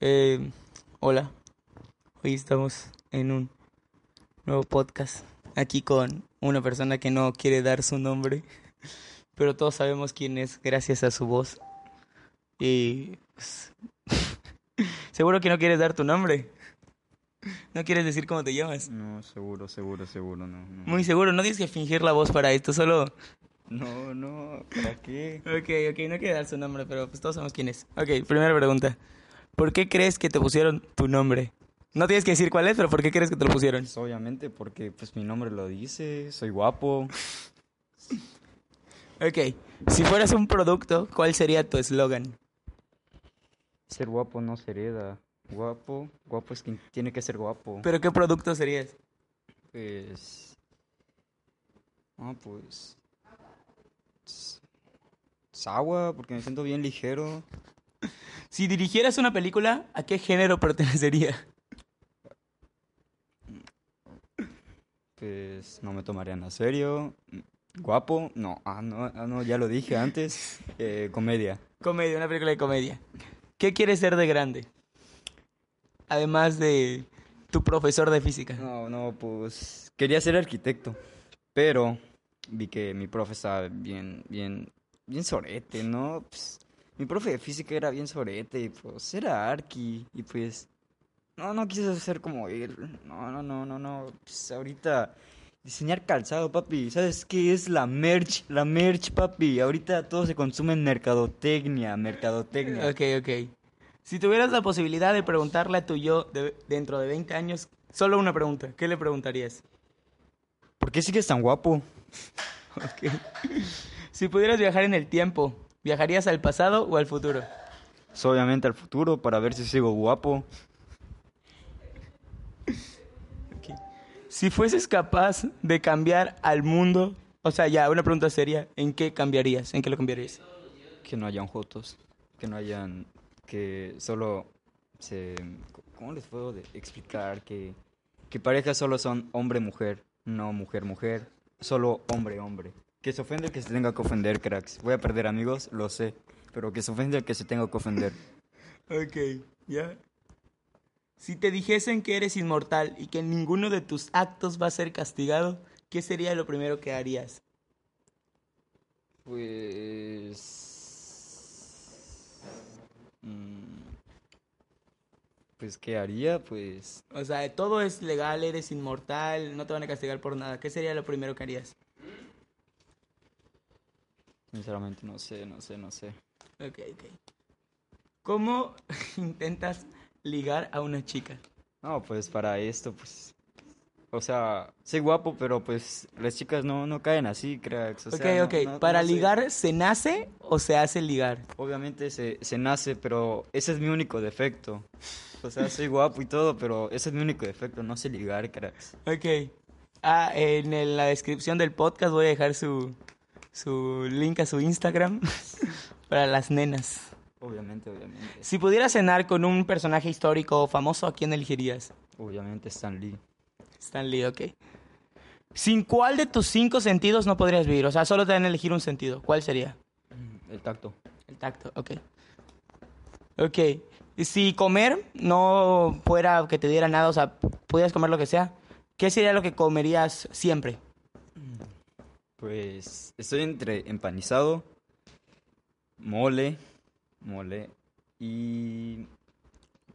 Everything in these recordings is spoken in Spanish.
Eh, hola, hoy estamos en un nuevo podcast aquí con una persona que no quiere dar su nombre, pero todos sabemos quién es gracias a su voz. Y pues, seguro que no quieres dar tu nombre. No quieres decir cómo te llamas. No, seguro, seguro, seguro, no. no. Muy seguro, no tienes que fingir la voz para esto, solo... No, no, ¿para qué? Ok, ok, no quiere dar su nombre, pero pues todos sabemos quién es. Ok, primera pregunta. ¿Por qué crees que te pusieron tu nombre? No tienes que decir cuál es, pero ¿por qué crees que te lo pusieron? Pues obviamente porque pues mi nombre lo dice, soy guapo. Ok, si fueras un producto, ¿cuál sería tu eslogan? Ser guapo no se hereda. Guapo, guapo es quien tiene que ser guapo. ¿Pero qué producto serías? Pues... Ah, pues... s- s- agua, porque me siento bien ligero. Si dirigieras una película, ¿a qué género pertenecería? Pues no me tomarían a serio. Guapo, no, ah, no, ah, no, ya lo dije antes. Eh, comedia. Comedia, una película de comedia. ¿Qué quieres ser de grande? Además de tu profesor de física. No, no, pues quería ser arquitecto, pero vi que mi profe estaba bien, bien, bien sorete, ¿no? Pues, mi profe de física era bien sorete y pues era arqui y pues no, no quise ser como él. No, no, no, no, no. Pues ahorita diseñar calzado, papi. ¿Sabes qué es la merch? La merch, papi. Ahorita todo se consume en mercadotecnia, mercadotecnia. Ok, ok. Si tuvieras la posibilidad de preguntarle a tu yo de- dentro de 20 años, solo una pregunta, ¿qué le preguntarías? ¿Por qué sigues tan guapo? Ok. Si pudieras viajar en el tiempo, ¿viajarías al pasado o al futuro? Obviamente al futuro para ver si sigo guapo. Si fueses capaz de cambiar al mundo, o sea, ya, una pregunta seria, ¿en qué cambiarías? ¿En qué lo cambiarías? Que no hayan jotos, que no hayan, que solo se, ¿cómo les puedo explicar? Que, que parejas solo son hombre-mujer, no mujer-mujer, solo hombre-hombre. Que se ofende el que se tenga que ofender, cracks. Voy a perder amigos, lo sé, pero que se ofende el que se tenga que ofender. Ok, ya. Si te dijesen que eres inmortal y que ninguno de tus actos va a ser castigado, ¿qué sería lo primero que harías? Pues... mm, Pues, ¿qué haría? Pues... O sea, todo es legal, eres inmortal, no te van a castigar por nada. ¿Qué sería lo primero que harías? Sinceramente no sé, no sé, no sé. Ok, ok. ¿Cómo intentas ligar a una chica? No, pues para esto, pues... O sea, soy guapo, pero pues las chicas no, no caen así, cracks. O ok, sea, ok. no- ¿Para no sé. ligar se nace o se hace ligar? Obviamente se, se nace, pero ese es mi único defecto. O sea, soy guapo y todo, pero ese es mi único defecto, no sé ligar, cracks. Ok. Ah, en la descripción del podcast voy a dejar su, su link a su Instagram para las nenas. Obviamente, obviamente. Si pudieras cenar con un personaje histórico o famoso, ¿a quién elegirías? Obviamente Stan Lee. Stan Lee, ok. ¿Sin cuál de tus cinco sentidos no podrías vivir? O sea, solo te dan a elegir un sentido. ¿Cuál sería? El tacto. El tacto, ok. Ok. Y Si comer no fuera que te diera nada, o sea, pudieras comer lo que sea, ¿qué sería lo que comerías siempre? Pues estoy entre empanizado, mole, mole y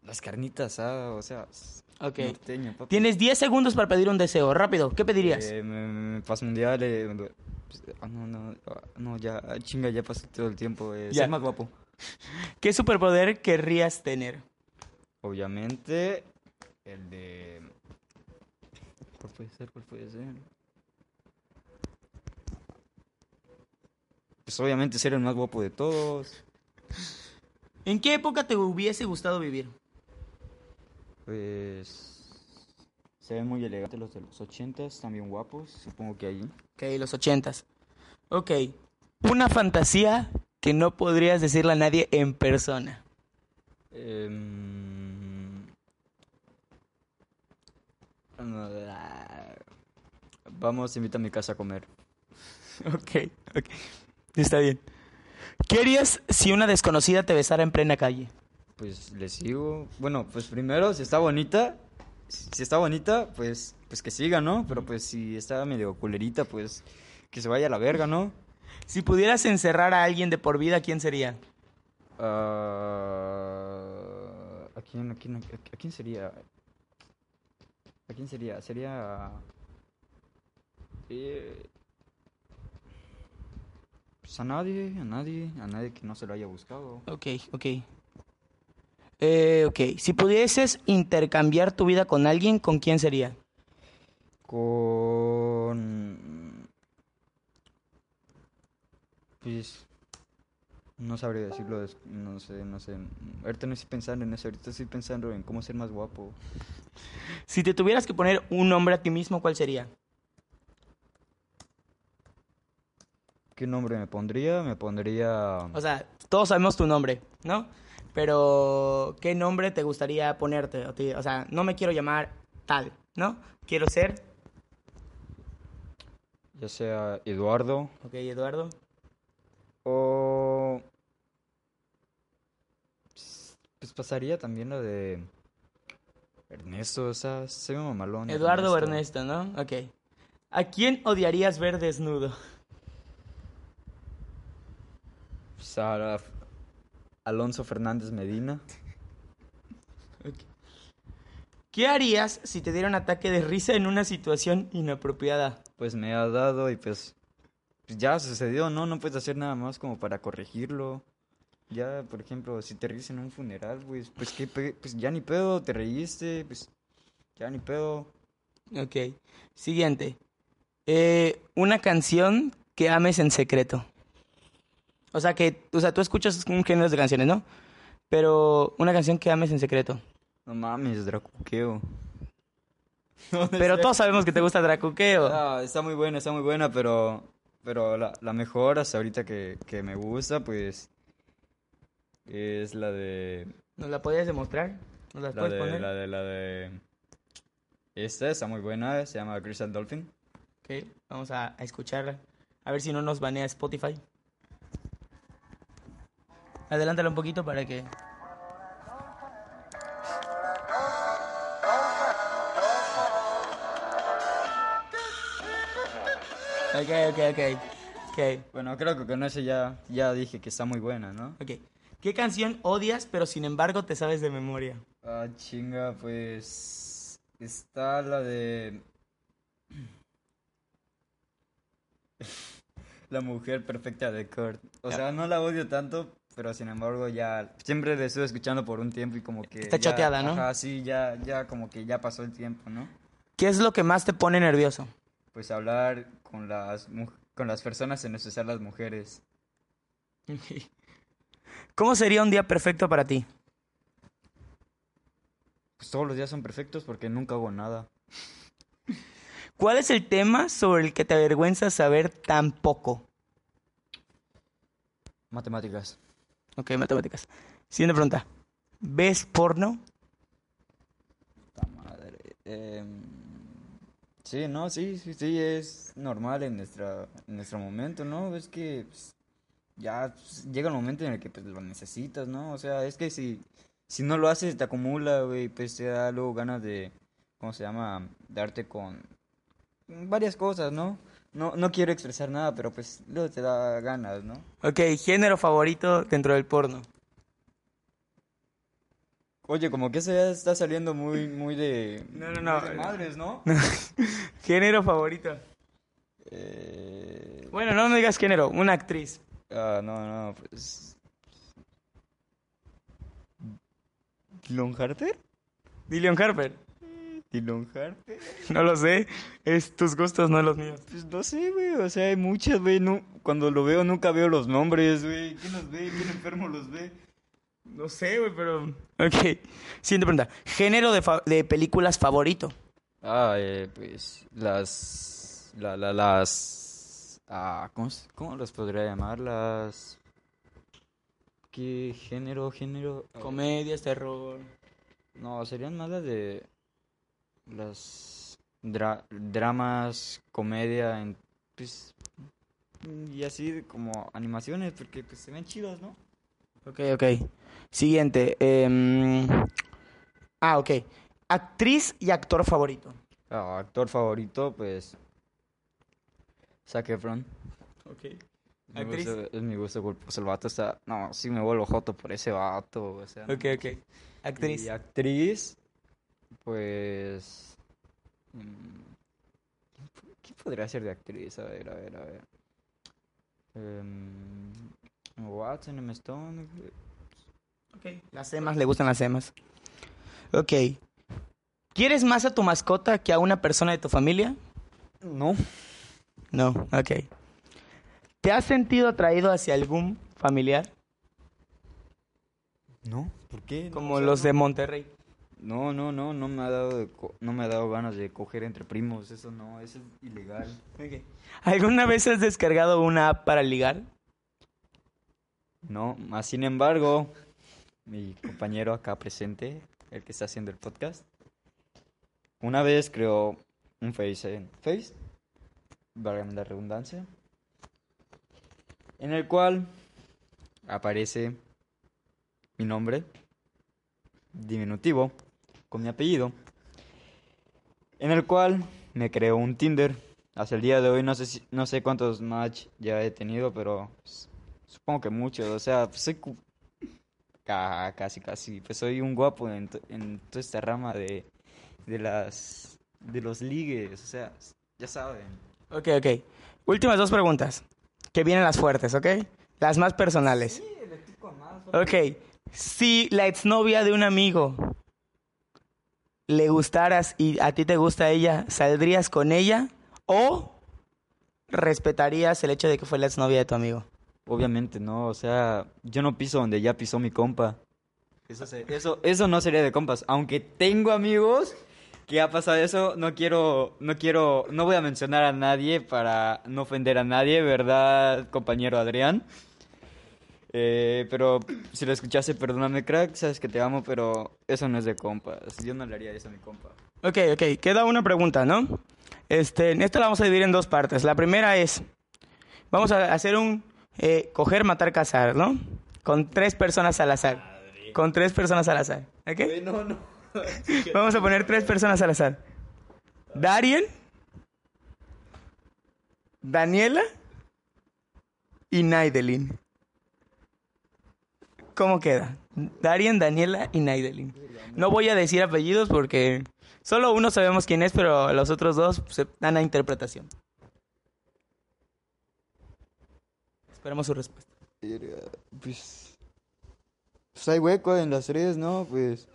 las carnitas, ah, o sea, Ok. norteño, papi. Tienes 10 segundos para pedir un deseo. Rápido, ¿qué pedirías? Eh, me, me- paz mundial, eh, pues, ah, no, no, ah, no, ya, ah, chinga, ya pasó todo el tiempo, eh, Ya. ser más guapo. ¿Qué superpoder querrías tener? Obviamente, el de... ¿Cuál puede ser? ¿Cuál puede ser? Pues obviamente ser el más guapo de todos. ¿En qué época te hubiese gustado vivir? Pues... Se ven muy elegantes los de los ochentas, también guapos, supongo que ahí. Ok, los ochentas. Ok. Una fantasía que no podrías decirle a nadie en persona. Em, ah, Vamos, invita a mi casa a comer. Ok, ok. Está bien. ¿Qué harías si una desconocida te besara en plena calle? pues le sigo. Bueno, pues primero, si está bonita, si está bonita, pues, pues que siga, ¿no? Pero pues si está medio culerita, pues que se vaya a la verga, ¿no? Si pudieras encerrar a alguien de por vida, ¿quién sería? Ah, ¿a, quién, a, quién, a quién sería? ¿A quién sería? Sería... Eh, pues a nadie, a nadie, a nadie que no se lo haya buscado. Ok, ok. Eh, ok, si pudieses intercambiar tu vida con alguien, ¿con quién sería? Con... Pues... No sabría decirlo, no sé, no sé. Ahorita no estoy pensando en eso, ahorita estoy pensando en cómo ser más guapo. Si te tuvieras que poner un nombre a ti mismo, ¿cuál sería? ¿Qué nombre me pondría? Me pondría... O sea, todos sabemos tu nombre, ¿no? Pero, ¿qué nombre te gustaría ponerte? O sea, no me quiero llamar tal, ¿no? Quiero ser, Ya sea Eduardo ok, Eduardo. o... Pues pasaría también lo de... Ernesto, o sea, se ve mamalón. Eduardo o Ernesto, ¿no? Ok. ¿A quién odiarías ver desnudo? Pues a- Alonso Fernández Medina. ¿Qué harías si te diera un ataque de risa en una situación inapropiada? Pues me ha dado y pues... pues ya sucedió, ¿no? No puedes hacer nada más como para corregirlo. Ya, por ejemplo, si te ríes en un funeral, pues, pues, ¿qué pues ya ni pedo, te reíste, pues ya ni pedo. Ok. Siguiente. Eh, una canción que ames en secreto. O sea, que, o sea, tú escuchas un género de canciones, ¿no? Pero una canción que ames en secreto. No mames, Dracuqueo. Pero todos sabemos que te gusta Dracuqueo. Ah, está muy buena, está muy buena, pero, pero la, la mejor hasta ahorita que, que me gusta, pues, es la de, ¿Nos la podías demostrar? ¿Nos las la puedes de, poner? la de, la de, esta está muy buena, se llama Crystal Dolphin. Ok, vamos a, a escucharla. A ver si no nos banea Spotify. Adelántala un poquito para que... Ok, ok, ok. Ok, Bueno, creo que con eso ya, ya dije que está muy buena, ¿no? ok. ¿Qué canción odias pero sin embargo te sabes de memoria? Ah, chinga, pues, está la de... La mujer perfecta de Kurt. O sea, no la odio tanto, pero sin embargo ya siempre la estuve escuchando por un tiempo y como que Está ya- choteada, ¿no? Ajá, sí, ya ya como que ya pasó el tiempo, ¿no? ¿Qué es lo que más te pone nervioso? Pues hablar con las con las personas, en especial las mujeres. ¿Cómo sería un día perfecto para ti? Pues todos los días son perfectos porque nunca hago nada. ¿Cuál es el tema sobre el que te avergüenza saber tan poco? Matemáticas. Ok, matemáticas. Siguiente pregunta. ¿Ves porno? Puta madre. Em, sí, no, sí, sí, sí, es normal en nuestra, en nuestro momento, ¿no? Es que pues, ya pues, llega el momento en el que pues, lo necesitas, ¿no? O sea, es que si, si no lo haces te acumula, güey, pues te da luego ganas de, ¿cómo se llama? Darte con varias cosas, ¿no? No, no quiero expresar nada, pero pues luego te da ganas, ¿no? Ok, género favorito dentro del porno. Oye, como que eso ya está saliendo muy, muy de... No, no, no. de madres, ¿no? Género favorito. Eh... Bueno, no me digas género, una actriz. Ah, no, no, pues. ¿Dylan Harper? Dillion Harper. ¿Dylan Harper? No lo sé. Es tus gustos, no los míos. Pues no sé, güey. O sea, hay muchas, güey. No, cuando lo veo, nunca veo los nombres, güey. ¿Quién los ve? ¿Quién enfermo los ve? No sé, güey, pero... Ok. Siguiente pregunta. Género de, fa- de películas favorito. Ah, eh, pues. Las. La, la, las. Ah, ¿cómo, ¿cómo las podría llamar? Las. ¿Qué género, género? Comedias, terror. No, serían más las de. Las. dra- dramas, comedia, en, pues. Y así como animaciones, porque pues se ven chidos, ¿no? Ok, ok. Siguiente. em, ah, ok. Actriz y actor favorito. Ah, actor favorito, pues. Zac Efron. Ok. Mi Actriz. gusto- es mi gusto culposo. El vato está. No, sí me vuelvo joto por ese vato. O sea. Ok, ok. Actriz. Y actriz, pues. mm, ¿quién po- ¿Quién podría ser de actriz? A ver, a ver, a ver. Em, Watson, Emma Stone. Ok. Las semas, le gustan las semas. Ok. ¿Quieres más a tu mascota que a una persona de tu familia? No. No, ok. ¿Te has sentido atraído hacia algún familiar? No, ¿por qué? No, Como o sea, los no. de Monterrey. No, no, no, no me ha dado de co- no me ha dado ganas de coger entre primos, eso no, eso es ilegal. ¿Alguna vez has descargado una app para ligar? No, más sin embargo, mi compañero acá presente, el que está haciendo el podcast, una vez creó un Face en Face, válgame la redundancia, en el cual aparece mi nombre, diminutivo, con mi apellido, en el cual me creó un Tinder. Hasta el día de hoy no sé si, no sé cuántos match ya he tenido, pero supongo que muchos. O sea, pues, soy casi casi, pues soy un guapo en, to- en toda esta rama de, de las de los ligues, o sea, ya saben. Ok, ok. Últimas dos preguntas. Que vienen las fuertes, ¿ok? Las más personales. Ok. Si la exnovia de un amigo le gustaras y a ti te gusta ella, ¿saldrías con ella? ¿O respetarías el hecho de que fue la exnovia de tu amigo? Obviamente no, o sea, yo no piso donde ya pisó mi compa. Eso, se- eso, eso no sería de compas. Aunque tengo amigos que ha pasado eso, no quiero, no quiero, no voy a mencionar a nadie para no ofender a nadie, ¿verdad, compañero Adrián? Eh, pero si lo escuchaste, perdóname, crack, sabes que te amo, pero eso no es de compas. Yo no le haría eso a mi compa. Ok, ok. Queda una pregunta, ¿no? Este, esto la vamos a dividir en dos partes. La primera es, vamos a hacer un eh, coger, matar, cazar, ¿no? Con tres personas al azar. Con tres personas al azar, ¿ok? No, no. Vamos a poner tres personas al azar. Darien, Daniela y Naidelin. ¿Cómo queda? Darien, Daniela y Naidelin. No voy a decir apellidos porque solo uno sabemos quién es, pero los otros dos se dan a interpretación. Esperamos su respuesta. Pues, pues hay hueco en las tres, ¿no? Pues,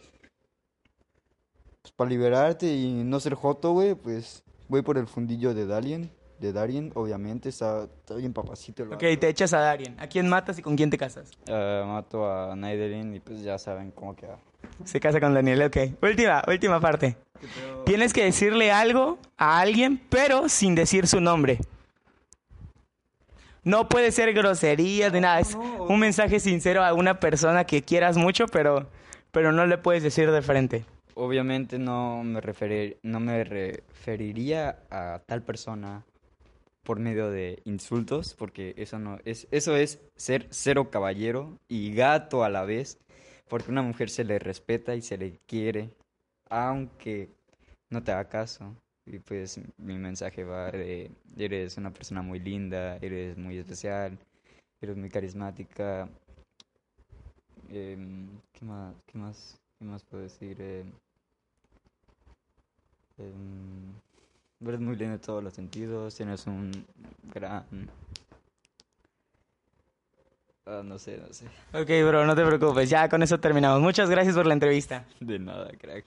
pues para liberarte y no ser joto, güey, pues voy por el fundillo de Darien. De Darien, obviamente, está, está bien papacito el Ok, vato. te echas a Darien. ¿A quién matas y con quién te casas? Eh, mato a Naidelin y pues ya saben cómo queda. Se casa con Daniela, ok. Última, última parte. Tienes que decirle algo a alguien, pero sin decir su nombre. No puede ser groserías ni nada. Es no. un mensaje sincero a una persona que quieras mucho, pero, pero no le puedes decir de frente. Obviamente no me, referir, no me referiría a tal persona por medio de insultos, porque eso no es, eso es ser cero caballero y gato a la vez, porque una mujer se le respeta y se le quiere, aunque no te haga caso. Y pues mi mensaje va de, eres una persona muy linda, eres muy especial, eres muy carismática. Em, ¿qué más? ¿Qué más? ¿Qué más puedo decir? Em, em, eres muy lindo en todos los sentidos, tienes un gran... Ah, no sé, no sé. Ok, bro, no te preocupes. Ya con eso terminamos. Muchas gracias por la entrevista. De nada, crack.